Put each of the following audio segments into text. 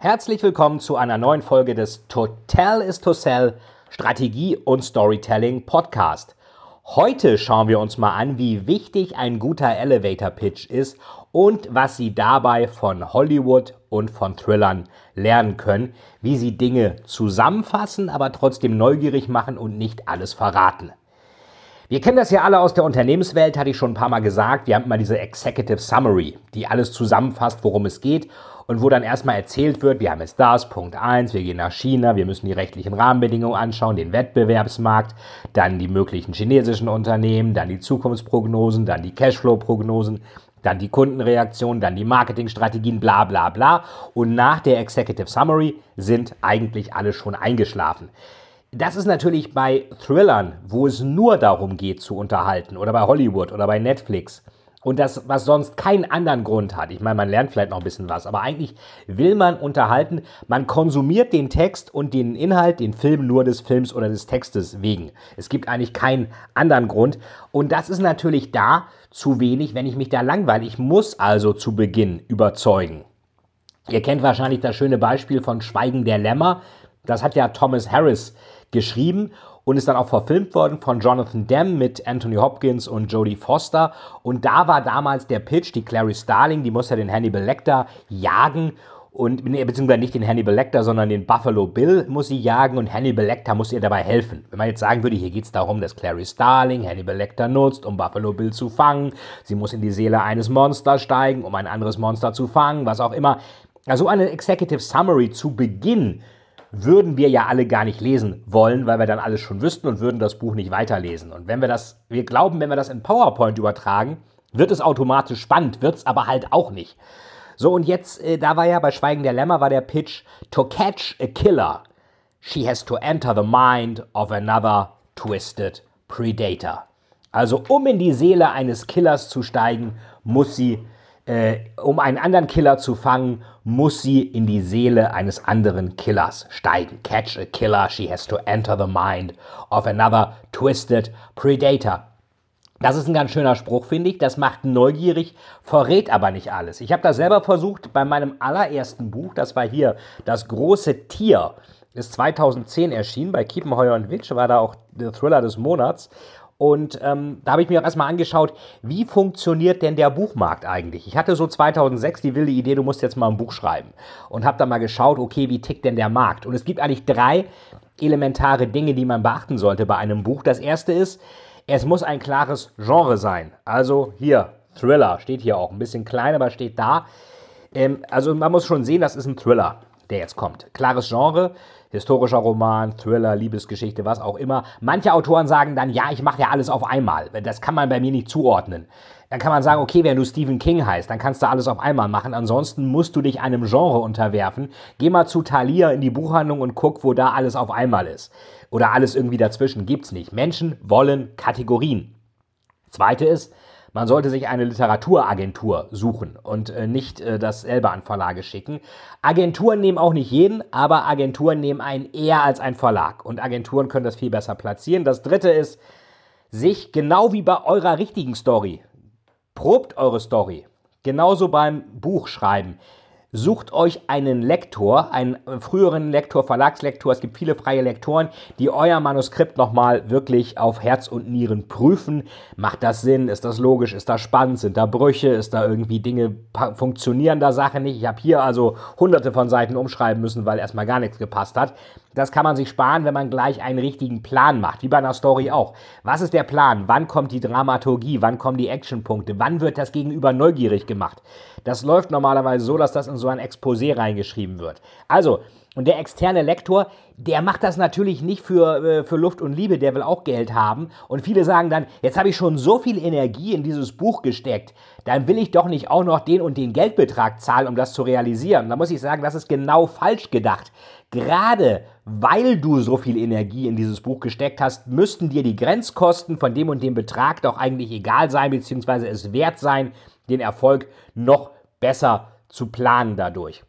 Herzlich willkommen zu einer neuen Folge des Total is to Sell Strategie und Storytelling Podcast. Heute schauen wir uns mal an, wie wichtig ein guter Elevator Pitch ist und was Sie dabei von Hollywood und von Thrillern lernen können, wie Sie Dinge zusammenfassen, aber trotzdem neugierig machen und nicht alles verraten. Wir kennen das ja alle aus der Unternehmenswelt, hatte ich schon ein paar Mal gesagt. Wir haben immer diese Executive Summary, die alles zusammenfasst, worum es geht und wo dann erstmal erzählt wird, wir haben jetzt das, Punkt 1, wir gehen nach China, wir müssen die rechtlichen Rahmenbedingungen anschauen, den Wettbewerbsmarkt, dann die möglichen chinesischen Unternehmen, dann die Zukunftsprognosen, dann die Cashflow-Prognosen, dann die Kundenreaktion, dann die Marketingstrategien, bla bla bla. Und nach der Executive Summary sind eigentlich alle schon eingeschlafen. Das ist natürlich bei Thrillern, wo es nur darum geht zu unterhalten, oder bei Hollywood oder bei Netflix. Und das, was sonst keinen anderen Grund hat. Ich meine, man lernt vielleicht noch ein bisschen was, aber eigentlich will man unterhalten. Man konsumiert den Text und den Inhalt, den Film nur des Films oder des Textes wegen. Es gibt eigentlich keinen anderen Grund. Und das ist natürlich da zu wenig, wenn ich mich da langweile. Ich muss also zu Beginn überzeugen. Ihr kennt wahrscheinlich das schöne Beispiel von Schweigen der Lämmer. Das hat ja Thomas Harris geschrieben und ist dann auch verfilmt worden von Jonathan Demme mit Anthony Hopkins und Jodie Foster. Und da war damals der Pitch, die Clary Starling, die muss ja den Hannibal Lecter jagen und beziehungsweise nicht den Hannibal Lecter, sondern den Buffalo Bill muss sie jagen und Hannibal Lecter muss ihr dabei helfen. Wenn man jetzt sagen würde, hier geht es darum, dass Clary Starling Hannibal Lecter nutzt, um Buffalo Bill zu fangen, sie muss in die Seele eines Monsters steigen, um ein anderes Monster zu fangen, was auch immer. Also eine Executive Summary zu Beginn würden wir ja alle gar nicht lesen wollen, weil wir dann alles schon wüssten und würden das Buch nicht weiterlesen. Und wenn wir das, wir glauben, wenn wir das in PowerPoint übertragen, wird es automatisch spannend, wird es aber halt auch nicht. So, und jetzt, äh, da war ja bei Schweigen der Lämmer, war der Pitch, to catch a killer, she has to enter the mind of another twisted predator. Also, um in die Seele eines Killers zu steigen, muss sie äh, um einen anderen Killer zu fangen, muss sie in die Seele eines anderen Killers steigen. Catch a killer, she has to enter the mind of another twisted predator. Das ist ein ganz schöner Spruch, finde ich. Das macht neugierig, verrät aber nicht alles. Ich habe das selber versucht bei meinem allerersten Buch. Das war hier Das große Tier. Ist 2010 erschienen bei Kiepenheuer und Witsch, war da auch der Thriller des Monats. Und ähm, da habe ich mir auch erstmal angeschaut, wie funktioniert denn der Buchmarkt eigentlich? Ich hatte so 2006 die wilde Idee, du musst jetzt mal ein Buch schreiben. Und habe dann mal geschaut, okay, wie tickt denn der Markt? Und es gibt eigentlich drei elementare Dinge, die man beachten sollte bei einem Buch. Das erste ist, es muss ein klares Genre sein. Also hier, Thriller, steht hier auch. Ein bisschen klein, aber steht da. Ähm, also man muss schon sehen, das ist ein Thriller, der jetzt kommt. Klares Genre historischer Roman, Thriller, Liebesgeschichte, was auch immer. Manche Autoren sagen dann, ja, ich mache ja alles auf einmal. Das kann man bei mir nicht zuordnen. Dann kann man sagen, okay, wenn du Stephen King heißt, dann kannst du alles auf einmal machen. Ansonsten musst du dich einem Genre unterwerfen. Geh mal zu Thalia in die Buchhandlung und guck, wo da alles auf einmal ist. Oder alles irgendwie dazwischen. Gibt's nicht. Menschen wollen Kategorien. Zweite ist, man sollte sich eine Literaturagentur suchen und äh, nicht äh, das selber an Verlage schicken. Agenturen nehmen auch nicht jeden, aber Agenturen nehmen einen eher als ein Verlag. Und Agenturen können das viel besser platzieren. Das dritte ist, sich genau wie bei eurer richtigen Story, probt eure Story. Genauso beim Buchschreiben. Sucht euch einen Lektor, einen früheren Lektor, Verlagslektor. Es gibt viele freie Lektoren, die euer Manuskript nochmal wirklich auf Herz und Nieren prüfen. Macht das Sinn? Ist das logisch? Ist das spannend? Sind da Brüche? Ist da irgendwie Dinge, funktionieren da Sachen nicht? Ich habe hier also hunderte von Seiten umschreiben müssen, weil erstmal gar nichts gepasst hat. Das kann man sich sparen, wenn man gleich einen richtigen Plan macht, wie bei einer Story auch. Was ist der Plan? Wann kommt die Dramaturgie? Wann kommen die Actionpunkte? Wann wird das Gegenüber neugierig gemacht? Das läuft normalerweise so, dass das in so ein Exposé reingeschrieben wird. Also, und der externe Lektor, der macht das natürlich nicht für, äh, für Luft und Liebe, der will auch Geld haben. Und viele sagen dann, jetzt habe ich schon so viel Energie in dieses Buch gesteckt, dann will ich doch nicht auch noch den und den Geldbetrag zahlen, um das zu realisieren. Da muss ich sagen, das ist genau falsch gedacht. Gerade weil du so viel Energie in dieses Buch gesteckt hast, müssten dir die Grenzkosten von dem und dem Betrag doch eigentlich egal sein, beziehungsweise es wert sein, den Erfolg noch besser zu planen dadurch.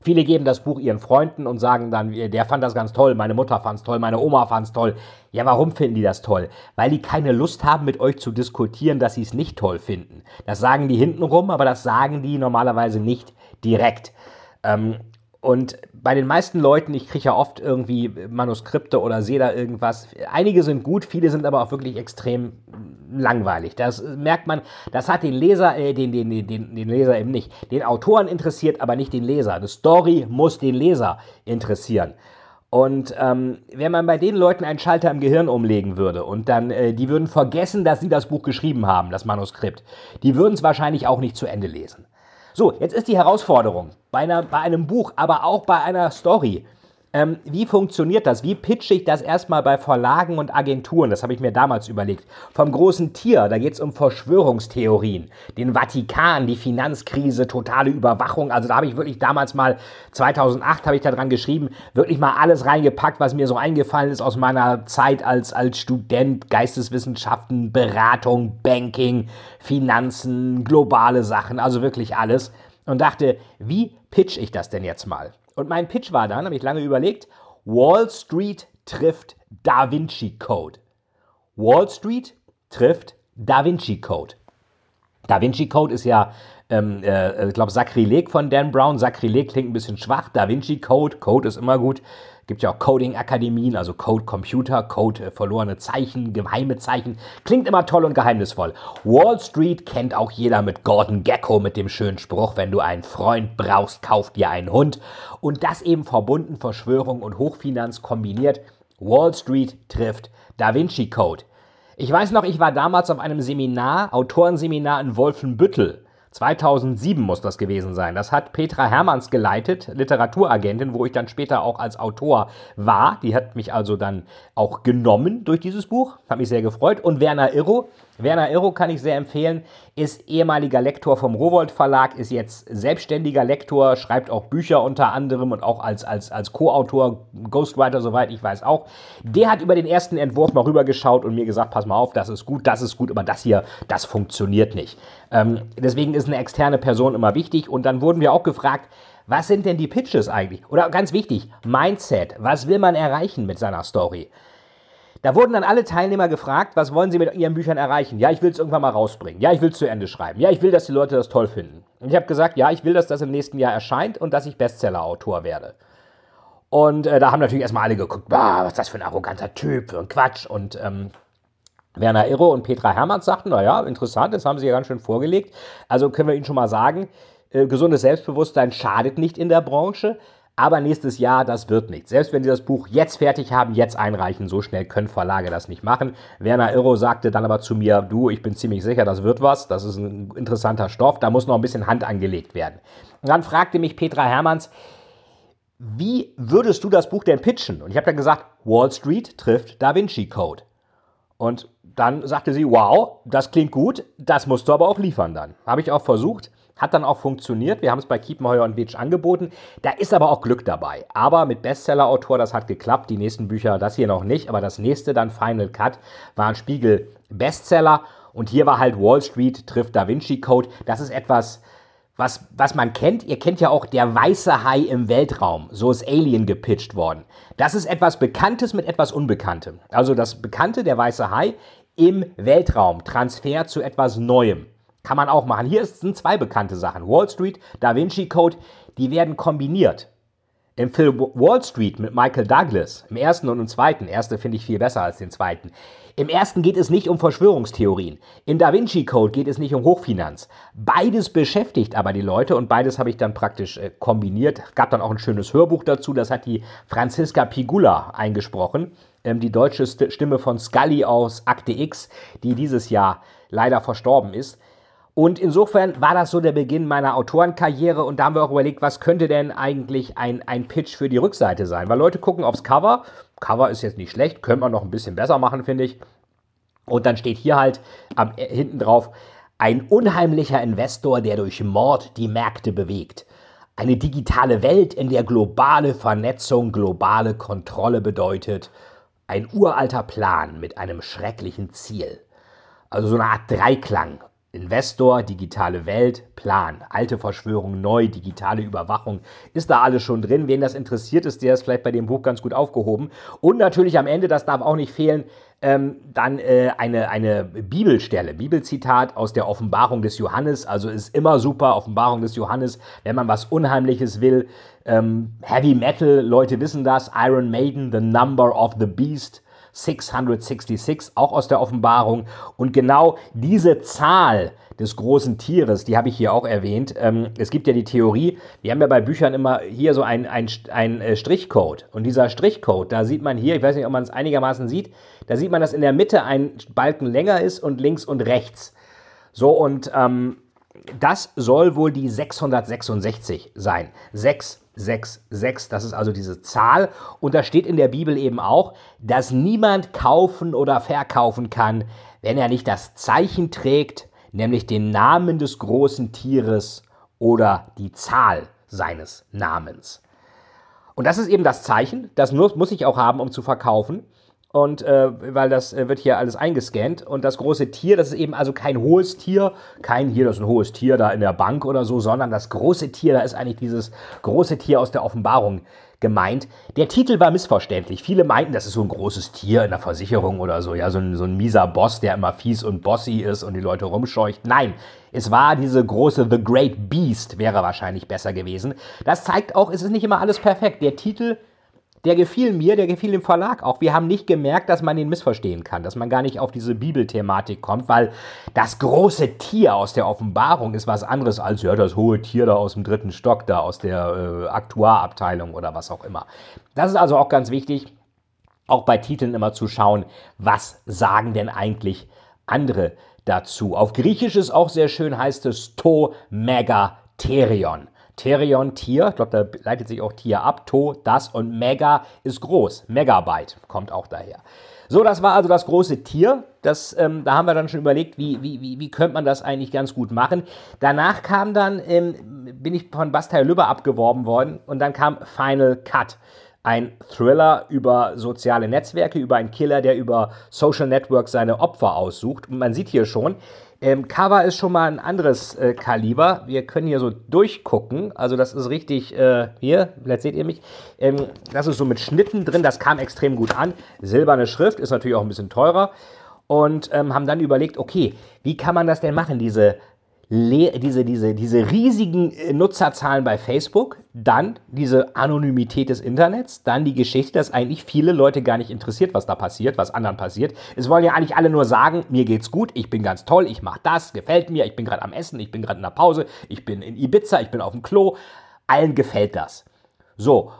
Viele geben das Buch ihren Freunden und sagen dann, der fand das ganz toll, meine Mutter fand es toll, meine Oma fand es toll. Ja, warum finden die das toll? Weil die keine Lust haben, mit euch zu diskutieren, dass sie es nicht toll finden. Das sagen die hintenrum, aber das sagen die normalerweise nicht direkt. Ähm, und bei den meisten Leuten, ich kriege ja oft irgendwie Manuskripte oder sehe da irgendwas. Einige sind gut, viele sind aber auch wirklich extrem langweilig. Das merkt man, das hat den Leser, äh, den, den, den, den Leser eben nicht. Den Autoren interessiert, aber nicht den Leser. Eine Story muss den Leser interessieren. Und ähm, wenn man bei den Leuten einen Schalter im Gehirn umlegen würde und dann, äh, die würden vergessen, dass sie das Buch geschrieben haben, das Manuskript, die würden es wahrscheinlich auch nicht zu Ende lesen. So, jetzt ist die Herausforderung bei, einer, bei einem Buch, aber auch bei einer Story. Ähm, wie funktioniert das? Wie pitche ich das erstmal bei Verlagen und Agenturen? Das habe ich mir damals überlegt. Vom großen Tier, da geht es um Verschwörungstheorien, den Vatikan, die Finanzkrise, totale Überwachung. Also da habe ich wirklich damals mal, 2008 habe ich da dran geschrieben, wirklich mal alles reingepackt, was mir so eingefallen ist aus meiner Zeit als, als Student, Geisteswissenschaften, Beratung, Banking, Finanzen, globale Sachen, also wirklich alles. Und dachte, wie pitch ich das denn jetzt mal? Und mein Pitch war dann, habe ich lange überlegt, Wall Street trifft Da Vinci Code. Wall Street trifft Da Vinci Code. Da Vinci Code ist ja, ähm, äh, ich glaube, Sakrileg von Dan Brown. Sakrileg klingt ein bisschen schwach. Da Vinci Code, Code ist immer gut. Gibt ja auch Coding-Akademien, also Code Computer, Code äh, verlorene Zeichen, geheime Zeichen. Klingt immer toll und geheimnisvoll. Wall Street kennt auch jeder mit Gordon Gecko mit dem schönen Spruch, wenn du einen Freund brauchst, kauf dir einen Hund. Und das eben verbunden, Verschwörung und Hochfinanz kombiniert. Wall Street trifft Da Vinci Code. Ich weiß noch, ich war damals auf einem Seminar, Autorenseminar in Wolfenbüttel. 2007 muss das gewesen sein. Das hat Petra Hermanns geleitet, Literaturagentin, wo ich dann später auch als Autor war. Die hat mich also dann auch genommen durch dieses Buch. Hat mich sehr gefreut. Und Werner Irro, Werner Irro kann ich sehr empfehlen, ist ehemaliger Lektor vom Rowold Verlag, ist jetzt selbstständiger Lektor, schreibt auch Bücher unter anderem und auch als, als, als Co-Autor, Ghostwriter, soweit ich weiß auch. Der hat über den ersten Entwurf mal rübergeschaut und mir gesagt, pass mal auf, das ist gut, das ist gut, aber das hier, das funktioniert nicht. Ähm, deswegen ist eine externe Person immer wichtig und dann wurden wir auch gefragt, was sind denn die Pitches eigentlich? Oder ganz wichtig, Mindset, was will man erreichen mit seiner Story? Da wurden dann alle Teilnehmer gefragt, was wollen sie mit ihren Büchern erreichen? Ja, ich will es irgendwann mal rausbringen. Ja, ich will es zu Ende schreiben. Ja, ich will, dass die Leute das toll finden. Und ich habe gesagt, ja, ich will, dass das im nächsten Jahr erscheint und dass ich Bestseller-Autor werde. Und äh, da haben natürlich erstmal alle geguckt, bah, was ist das für ein arroganter Typ, für ein Quatsch. Und ähm, Werner Irro und Petra Hermanns sagten, naja, interessant, das haben sie ja ganz schön vorgelegt. Also können wir Ihnen schon mal sagen, äh, gesundes Selbstbewusstsein schadet nicht in der Branche. Aber nächstes Jahr, das wird nichts. Selbst wenn Sie das Buch jetzt fertig haben, jetzt einreichen, so schnell können Verlage das nicht machen. Werner Irro sagte dann aber zu mir, du, ich bin ziemlich sicher, das wird was. Das ist ein interessanter Stoff, da muss noch ein bisschen Hand angelegt werden. Und dann fragte mich Petra Hermanns, wie würdest du das Buch denn pitchen? Und ich habe dann gesagt, Wall Street trifft Da Vinci Code. Und dann sagte sie, wow, das klingt gut, das musst du aber auch liefern dann. Habe ich auch versucht. Hat dann auch funktioniert. Wir haben es bei Kiepenheuer und Witsch angeboten. Da ist aber auch Glück dabei. Aber mit Bestseller-Autor, das hat geklappt. Die nächsten Bücher, das hier noch nicht. Aber das nächste, dann Final Cut, war ein Spiegel Bestseller. Und hier war halt Wall Street trifft Da Vinci Code. Das ist etwas, was, was man kennt. Ihr kennt ja auch der weiße Hai im Weltraum. So ist Alien gepitcht worden. Das ist etwas Bekanntes mit etwas Unbekanntem. Also das Bekannte, der weiße Hai im Weltraum. Transfer zu etwas Neuem. Kann man auch machen. Hier sind zwei bekannte Sachen. Wall Street, Da Vinci Code, die werden kombiniert. Im Film Wall Street mit Michael Douglas, im ersten und im zweiten, erste finde ich viel besser als den zweiten. Im ersten geht es nicht um Verschwörungstheorien. In Da Vinci Code geht es nicht um Hochfinanz. Beides beschäftigt aber die Leute und beides habe ich dann praktisch äh, kombiniert. Gab dann auch ein schönes Hörbuch dazu, das hat die Franziska Pigula eingesprochen, ähm, die deutsche Stimme von Scully aus Akte X, die dieses Jahr leider verstorben ist. Und insofern war das so der Beginn meiner Autorenkarriere und da haben wir auch überlegt, was könnte denn eigentlich ein, ein Pitch für die Rückseite sein? Weil Leute gucken aufs Cover. Cover ist jetzt nicht schlecht, könnte man noch ein bisschen besser machen, finde ich. Und dann steht hier halt am, äh, hinten drauf, ein unheimlicher Investor, der durch Mord die Märkte bewegt. Eine digitale Welt, in der globale Vernetzung globale Kontrolle bedeutet. Ein uralter Plan mit einem schrecklichen Ziel. Also so eine Art Dreiklang. Investor, digitale Welt, Plan, alte Verschwörung, neu, digitale Überwachung. Ist da alles schon drin? Wen das interessiert ist, der ist vielleicht bei dem Buch ganz gut aufgehoben. Und natürlich am Ende, das darf auch nicht fehlen, ähm, dann äh, eine, eine Bibelstelle, Bibelzitat aus der Offenbarung des Johannes. Also ist immer super, Offenbarung des Johannes, wenn man was Unheimliches will. Ähm, Heavy Metal, Leute wissen das. Iron Maiden, The Number of the Beast. 666, auch aus der Offenbarung. Und genau diese Zahl des großen Tieres, die habe ich hier auch erwähnt. Ähm, es gibt ja die Theorie, wir haben ja bei Büchern immer hier so ein, ein, äh, Strichcode. Und dieser Strichcode, da sieht man hier, ich weiß nicht, ob man es einigermaßen sieht, da sieht man, dass in der Mitte ein Balken länger ist und links und rechts. So, und ähm, das soll wohl die 666 sein. 666, das ist also diese Zahl. Und da steht in der Bibel eben auch, dass niemand kaufen oder verkaufen kann, wenn er nicht das Zeichen trägt, nämlich den Namen des großen Tieres oder die Zahl seines Namens. Und das ist eben das Zeichen, das muss ich auch haben, um zu verkaufen. Und äh, weil das äh, wird hier alles eingescannt. Und das große Tier, das ist eben also kein hohes Tier, kein hier, das ist ein hohes Tier da in der Bank oder so, sondern das große Tier, da ist eigentlich dieses große Tier aus der Offenbarung gemeint. Der Titel war missverständlich. Viele meinten, das ist so ein großes Tier in der Versicherung oder so, ja, so ein, so ein mieser Boss, der immer fies und bossy ist und die Leute rumscheucht. Nein, es war diese große The Great Beast, wäre wahrscheinlich besser gewesen. Das zeigt auch, es ist nicht immer alles perfekt. Der Titel der gefiel mir, der gefiel dem Verlag auch. Wir haben nicht gemerkt, dass man ihn missverstehen kann, dass man gar nicht auf diese Bibelthematik kommt, weil das große Tier aus der Offenbarung ist was anderes als ja, das hohe Tier da aus dem dritten Stock, da aus der äh, Aktuarabteilung oder was auch immer. Das ist also auch ganz wichtig, auch bei Titeln immer zu schauen, was sagen denn eigentlich andere dazu. Auf Griechisch ist auch sehr schön, heißt es To Megatherion. Therion Tier, ich glaube, da leitet sich auch Tier ab, To, das und Mega ist groß. Megabyte kommt auch daher. So, das war also das große Tier. Das, ähm, da haben wir dann schon überlegt, wie, wie, wie, wie könnte man das eigentlich ganz gut machen. Danach kam dann, ähm, bin ich von Bastei Lübber abgeworben worden und dann kam Final Cut. Ein Thriller über soziale Netzwerke, über einen Killer, der über Social Networks seine Opfer aussucht. Und man sieht hier schon, ähm, Cover ist schon mal ein anderes äh, Kaliber. Wir können hier so durchgucken. Also das ist richtig, äh, hier, vielleicht seht ihr mich. Ähm, das ist so mit Schnitten drin, das kam extrem gut an. Silberne Schrift ist natürlich auch ein bisschen teurer. Und ähm, haben dann überlegt, okay, wie kann man das denn machen, diese diese, diese, diese riesigen äh, Nutzerzahlen bei Facebook, dann diese Anonymität des Internets, dann die Geschichte, dass eigentlich viele Leute gar nicht interessiert, was da passiert, was anderen passiert. Es wollen ja eigentlich alle nur sagen, mir geht's gut, ich bin ganz toll, ich mache das, gefällt mir, ich bin gerade am Essen, ich bin gerade in der Pause, ich bin in Ibiza, ich bin auf dem Klo. Allen gefällt das. So.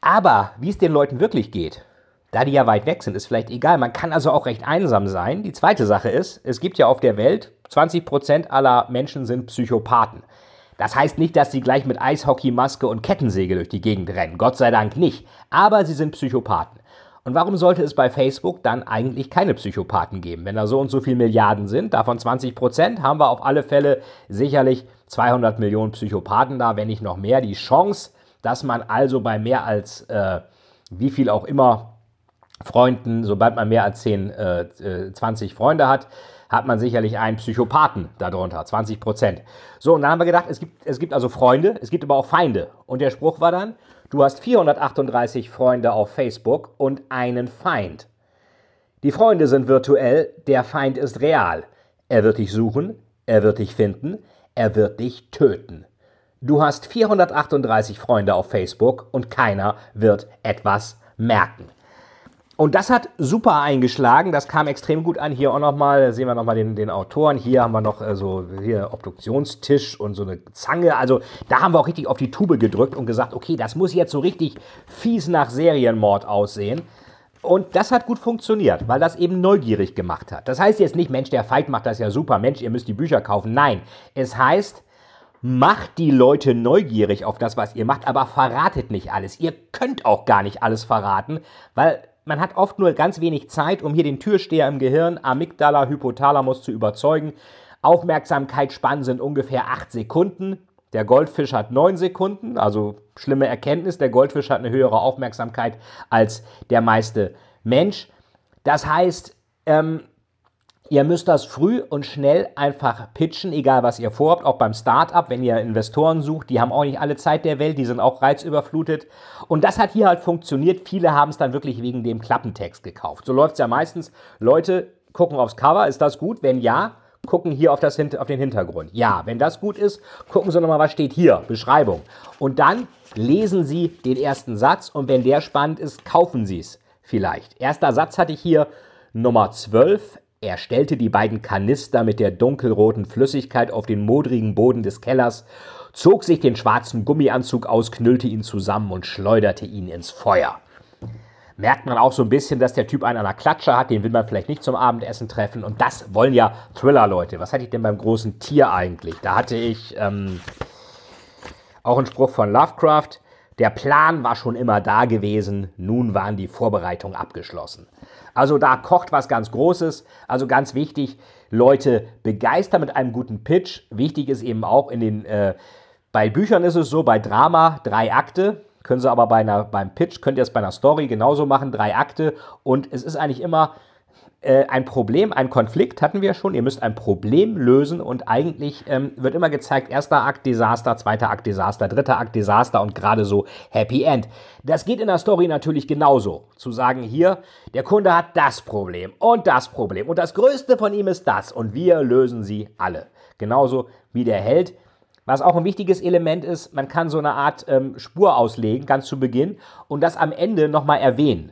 Aber wie es den Leuten wirklich geht, da die ja weit weg sind, ist vielleicht egal. Man kann also auch recht einsam sein. Die zweite Sache ist, es gibt ja auf der Welt 20% aller Menschen sind Psychopathen. Das heißt nicht, dass sie gleich mit Eishockeymaske und Kettensäge durch die Gegend rennen. Gott sei Dank nicht. Aber sie sind Psychopathen. Und warum sollte es bei Facebook dann eigentlich keine Psychopathen geben? Wenn da so und so viele Milliarden sind, davon 20% haben wir auf alle Fälle sicherlich 200 Millionen Psychopathen da, wenn nicht noch mehr. Die Chance, dass man also bei mehr als äh, wie viel auch immer Freunden, sobald man mehr als 10, äh, 20 äh, Freunde hat, hat man sicherlich einen Psychopathen darunter, 20 Prozent. So, und dann haben wir gedacht, es gibt, es gibt also Freunde, es gibt aber auch Feinde. Und der Spruch war dann, du hast 438 Freunde auf Facebook und einen Feind. Die Freunde sind virtuell, der Feind ist real. Er wird dich suchen, er wird dich finden, er wird dich töten. Du hast 438 Freunde auf Facebook und keiner wird etwas merken. Und das hat super eingeschlagen, das kam extrem gut an. Hier auch nochmal, sehen wir nochmal den, den Autoren. Hier haben wir noch äh, so hier Obduktionstisch und so eine Zange. Also da haben wir auch richtig auf die Tube gedrückt und gesagt, okay, das muss jetzt so richtig fies nach Serienmord aussehen. Und das hat gut funktioniert, weil das eben neugierig gemacht hat. Das heißt jetzt nicht, Mensch, der Fight macht das ja super, Mensch, ihr müsst die Bücher kaufen. Nein, es heißt, macht die Leute neugierig auf das, was ihr macht, aber verratet nicht alles. Ihr könnt auch gar nicht alles verraten, weil man hat oft nur ganz wenig Zeit, um hier den Türsteher im Gehirn, Amygdala, Hypothalamus zu überzeugen. Aufmerksamkeitsspannen sind ungefähr acht Sekunden. Der Goldfisch hat neun Sekunden, also schlimme Erkenntnis, der Goldfisch hat eine höhere Aufmerksamkeit als der meiste Mensch. Das heißt, ähm, Ihr müsst das früh und schnell einfach pitchen, egal was ihr vorhabt, auch beim Startup, wenn ihr Investoren sucht, die haben auch nicht alle Zeit der Welt, die sind auch reizüberflutet. Und das hat hier halt funktioniert. Viele haben es dann wirklich wegen dem Klappentext gekauft. So läuft es ja meistens. Leute gucken aufs Cover, ist das gut? Wenn ja, gucken hier auf, das, auf den Hintergrund. Ja, wenn das gut ist, gucken Sie nochmal, was steht hier, Beschreibung. Und dann lesen Sie den ersten Satz und wenn der spannend ist, kaufen Sie es vielleicht. Erster Satz hatte ich hier, Nummer 12. Er stellte die beiden Kanister mit der dunkelroten Flüssigkeit auf den modrigen Boden des Kellers, zog sich den schwarzen Gummianzug aus, knüllte ihn zusammen und schleuderte ihn ins Feuer merkt man auch so ein bisschen, dass der Typ einen an der Klatsche hat, den will man vielleicht nicht zum Abendessen treffen. Und das wollen ja Thriller-Leute. Was hatte ich denn beim großen Tier eigentlich? Da hatte ich ähm, auch einen Spruch von Lovecraft. Der Plan war schon immer da gewesen, nun waren die Vorbereitungen abgeschlossen. Also da kocht was ganz Großes. Also ganz wichtig, Leute begeistern mit einem guten Pitch. Wichtig ist eben auch in den, äh, bei Büchern ist es so, bei Drama drei Akte. Können Sie aber bei einer, beim Pitch, könnt ihr es bei einer Story genauso machen, drei Akte. Und es ist eigentlich immer ein Problem, ein Konflikt hatten wir schon. Ihr müsst ein Problem lösen und eigentlich ähm, wird immer gezeigt, erster Akt Desaster, zweiter Akt Desaster, dritter Akt Desaster und gerade so Happy End. Das geht in der Story natürlich genauso. Zu sagen, hier, der Kunde hat das Problem und das Problem und das größte von ihm ist das und wir lösen sie alle. Genauso wie der Held was auch ein wichtiges Element ist, man kann so eine Art ähm, Spur auslegen, ganz zu Beginn, und das am Ende nochmal erwähnen.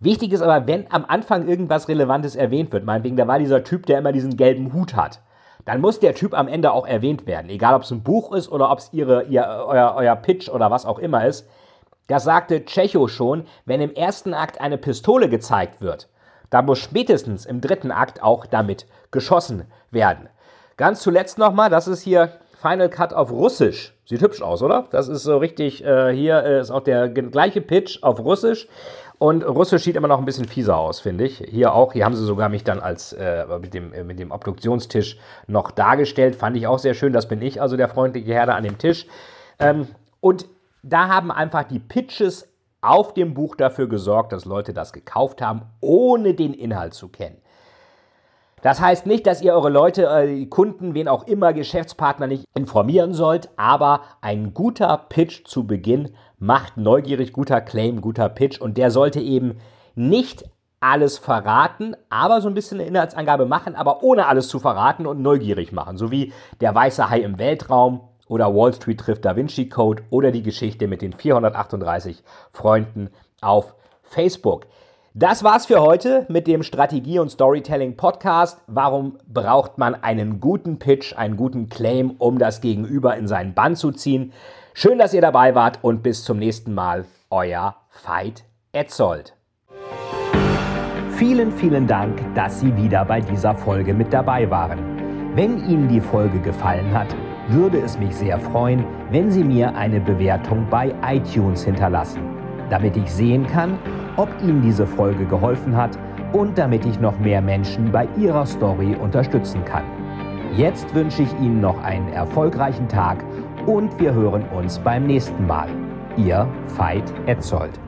Wichtig ist aber, wenn am Anfang irgendwas Relevantes erwähnt wird, meinetwegen, da war dieser Typ, der immer diesen gelben Hut hat, dann muss der Typ am Ende auch erwähnt werden. Egal, ob es ein Buch ist oder ob es ihr, euer, euer Pitch oder was auch immer ist. Das sagte Tschecho schon, wenn im ersten Akt eine Pistole gezeigt wird, dann muss spätestens im dritten Akt auch damit geschossen werden. Ganz zuletzt nochmal, das ist hier Final Cut auf Russisch. Sieht hübsch aus, oder? Das ist so richtig, äh, hier äh, ist auch der gleiche Pitch auf Russisch. Und Russisch sieht immer noch ein bisschen fieser aus, finde ich. Hier auch, hier haben sie sogar mich dann als äh, mit, dem, äh, mit dem Obduktionstisch noch dargestellt. Fand ich auch sehr schön. Das bin ich, also der freundliche Herr da an dem Tisch. Ähm, und da haben einfach die Pitches auf dem Buch dafür gesorgt, dass Leute das gekauft haben, ohne den Inhalt zu kennen. Das heißt nicht, dass ihr eure Leute, äh, Kunden, wen auch immer, Geschäftspartner nicht informieren sollt, aber ein guter Pitch zu Beginn macht neugierig, guter Claim, guter Pitch und der sollte eben nicht alles verraten, aber so ein bisschen eine Inhaltsangabe machen, aber ohne alles zu verraten und neugierig machen, so wie der weiße Hai im Weltraum oder Wall Street trifft Da Vinci Code oder die Geschichte mit den 438 Freunden auf Facebook. Das war's für heute mit dem Strategie- und Storytelling-Podcast. Warum braucht man einen guten Pitch, einen guten Claim, um das Gegenüber in seinen Bann zu ziehen? Schön, dass ihr dabei wart und bis zum nächsten Mal. Euer Veit Etzold. Vielen, vielen Dank, dass Sie wieder bei dieser Folge mit dabei waren. Wenn Ihnen die Folge gefallen hat, würde es mich sehr freuen, wenn Sie mir eine Bewertung bei iTunes hinterlassen, damit ich sehen kann, ob Ihnen diese Folge geholfen hat und damit ich noch mehr Menschen bei ihrer Story unterstützen kann. Jetzt wünsche ich Ihnen noch einen erfolgreichen Tag und wir hören uns beim nächsten Mal. Ihr Veit Etzold.